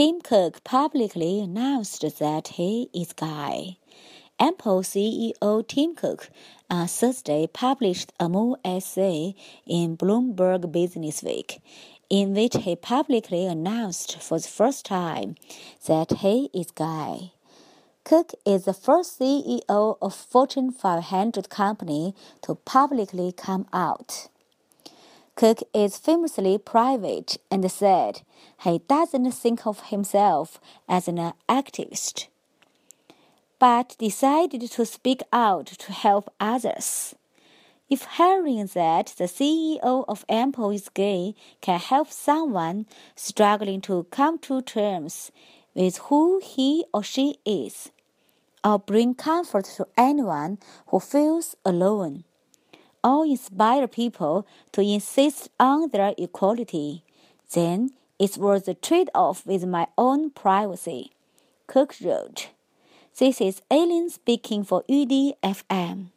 Tim Cook publicly announced that he is gay. Apple CEO Tim Cook on Thursday published a more essay in Bloomberg Businessweek, in which he publicly announced for the first time that he is gay. Cook is the first CEO of Fortune 500 company to publicly come out. Cook is famously private and said he doesn't think of himself as an activist but decided to speak out to help others. If hearing that the CEO of Apple is gay can help someone struggling to come to terms with who he or she is, or bring comfort to anyone who feels alone, or inspire people to insist on their equality, then it's worth a trade off with my own privacy. Cook wrote. This is Eileen speaking for Yudi FM.